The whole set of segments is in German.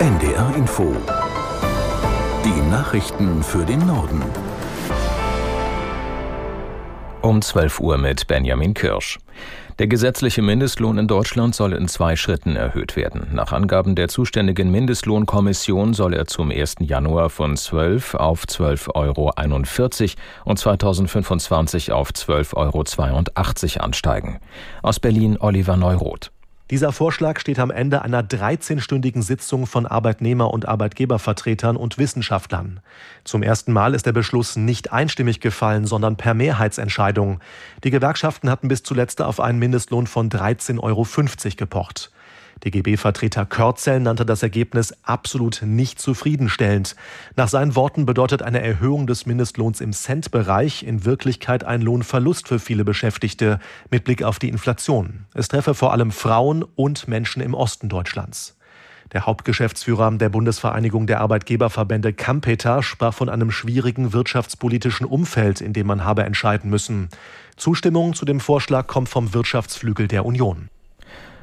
NDR Info. Die Nachrichten für den Norden. Um 12 Uhr mit Benjamin Kirsch. Der gesetzliche Mindestlohn in Deutschland soll in zwei Schritten erhöht werden. Nach Angaben der zuständigen Mindestlohnkommission soll er zum 1. Januar von 12 auf 12,41 Euro und 2025 auf 12,82 Euro ansteigen. Aus Berlin Oliver Neuroth. Dieser Vorschlag steht am Ende einer 13-stündigen Sitzung von Arbeitnehmer- und Arbeitgebervertretern und Wissenschaftlern. Zum ersten Mal ist der Beschluss nicht einstimmig gefallen, sondern per Mehrheitsentscheidung. Die Gewerkschaften hatten bis zuletzt auf einen Mindestlohn von 13,50 Euro gepocht. DGB-Vertreter Körzel nannte das Ergebnis absolut nicht zufriedenstellend. Nach seinen Worten bedeutet eine Erhöhung des Mindestlohns im Centbereich in Wirklichkeit ein Lohnverlust für viele Beschäftigte mit Blick auf die Inflation. Es treffe vor allem Frauen und Menschen im Osten Deutschlands. Der Hauptgeschäftsführer der Bundesvereinigung der Arbeitgeberverbände Kampeter sprach von einem schwierigen wirtschaftspolitischen Umfeld, in dem man habe entscheiden müssen. Zustimmung zu dem Vorschlag kommt vom Wirtschaftsflügel der Union.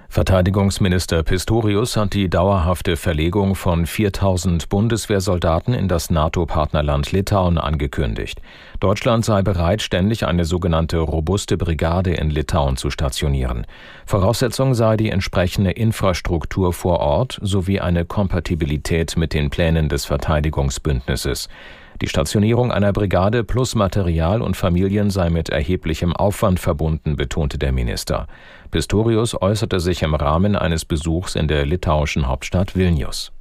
Verteidigungsminister Pistorius hat die dauerhafte Verlegung von 4000 Bundeswehrsoldaten in das NATO-Partnerland Litauen angekündigt. Deutschland sei bereit, ständig eine sogenannte robuste Brigade in Litauen zu stationieren. Voraussetzung sei die entsprechende Infrastruktur vor Ort sowie eine Kompatibilität mit den Plänen des Verteidigungsbündnisses. Die Stationierung einer Brigade plus Material und Familien sei mit erheblichem Aufwand verbunden, betonte der Minister. Pistorius äußerte sich im Rahmen eines Besuchs in der litauischen Hauptstadt Vilnius.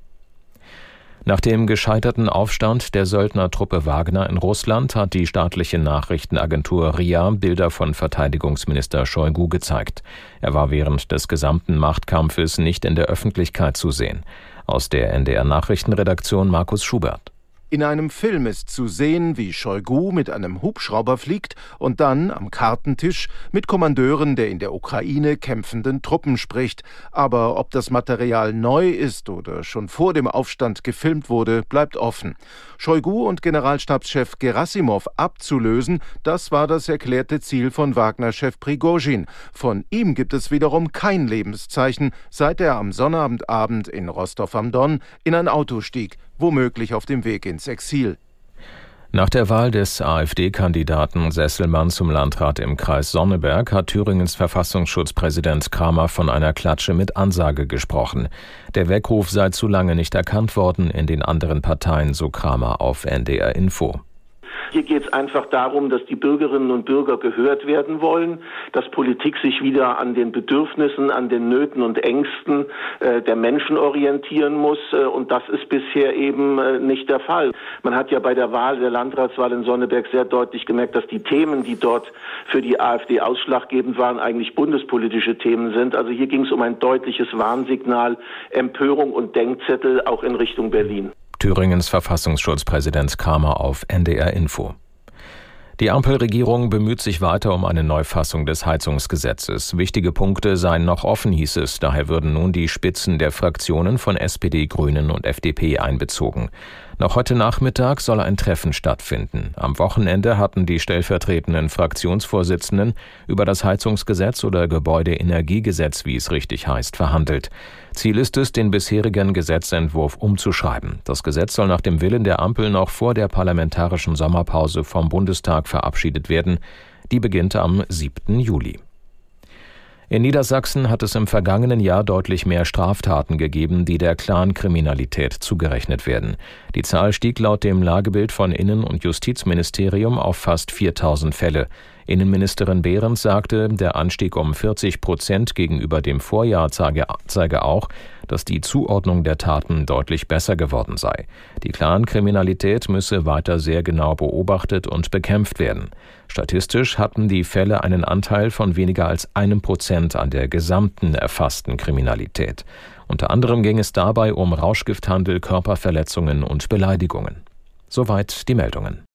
Nach dem gescheiterten Aufstand der Söldnertruppe Wagner in Russland hat die staatliche Nachrichtenagentur RIA Bilder von Verteidigungsminister Shoigu gezeigt. Er war während des gesamten Machtkampfes nicht in der Öffentlichkeit zu sehen. Aus der NDR Nachrichtenredaktion Markus Schubert. In einem Film ist zu sehen, wie Shoigu mit einem Hubschrauber fliegt und dann am Kartentisch mit Kommandeuren der in der Ukraine kämpfenden Truppen spricht. Aber ob das Material neu ist oder schon vor dem Aufstand gefilmt wurde, bleibt offen. Shoigu und Generalstabschef Gerasimov abzulösen, das war das erklärte Ziel von Wagner-Chef Prigozhin. Von ihm gibt es wiederum kein Lebenszeichen, seit er am Sonnabendabend in Rostov am Don in ein Auto stieg womöglich auf dem Weg ins Exil. Nach der Wahl des AfD-Kandidaten Sesselmann zum Landrat im Kreis Sonneberg hat Thüringens Verfassungsschutzpräsident Kramer von einer Klatsche mit Ansage gesprochen. Der Weckruf sei zu lange nicht erkannt worden in den anderen Parteien, so Kramer auf NDR Info. Hier geht es einfach darum, dass die Bürgerinnen und Bürger gehört werden wollen, dass Politik sich wieder an den Bedürfnissen, an den Nöten und Ängsten äh, der Menschen orientieren muss. Äh, und das ist bisher eben äh, nicht der Fall. Man hat ja bei der Wahl, der Landratswahl in Sonneberg sehr deutlich gemerkt, dass die Themen, die dort für die AfD ausschlaggebend waren, eigentlich bundespolitische Themen sind. Also hier ging es um ein deutliches Warnsignal, Empörung und Denkzettel auch in Richtung Berlin. Thüringens Verfassungsschutzpräsident Kramer auf NDR Info. Die Ampelregierung bemüht sich weiter um eine Neufassung des Heizungsgesetzes. Wichtige Punkte seien noch offen, hieß es. Daher würden nun die Spitzen der Fraktionen von SPD, Grünen und FDP einbezogen. Noch heute Nachmittag soll ein Treffen stattfinden. Am Wochenende hatten die stellvertretenden Fraktionsvorsitzenden über das Heizungsgesetz oder Gebäudeenergiegesetz, wie es richtig heißt, verhandelt. Ziel ist es, den bisherigen Gesetzentwurf umzuschreiben. Das Gesetz soll nach dem Willen der Ampel noch vor der parlamentarischen Sommerpause vom Bundestag verabschiedet werden. Die beginnt am 7. Juli. In Niedersachsen hat es im vergangenen Jahr deutlich mehr Straftaten gegeben, die der Clankriminalität zugerechnet werden. Die Zahl stieg laut dem Lagebild von Innen- und Justizministerium auf fast 4000 Fälle. Innenministerin Behrens sagte, der Anstieg um 40 Prozent gegenüber dem Vorjahr zeige, zeige auch, dass die Zuordnung der Taten deutlich besser geworden sei. Die Clankriminalität müsse weiter sehr genau beobachtet und bekämpft werden. Statistisch hatten die Fälle einen Anteil von weniger als einem Prozent an der gesamten erfassten Kriminalität. Unter anderem ging es dabei um Rauschgifthandel, Körperverletzungen und Beleidigungen. Soweit die Meldungen.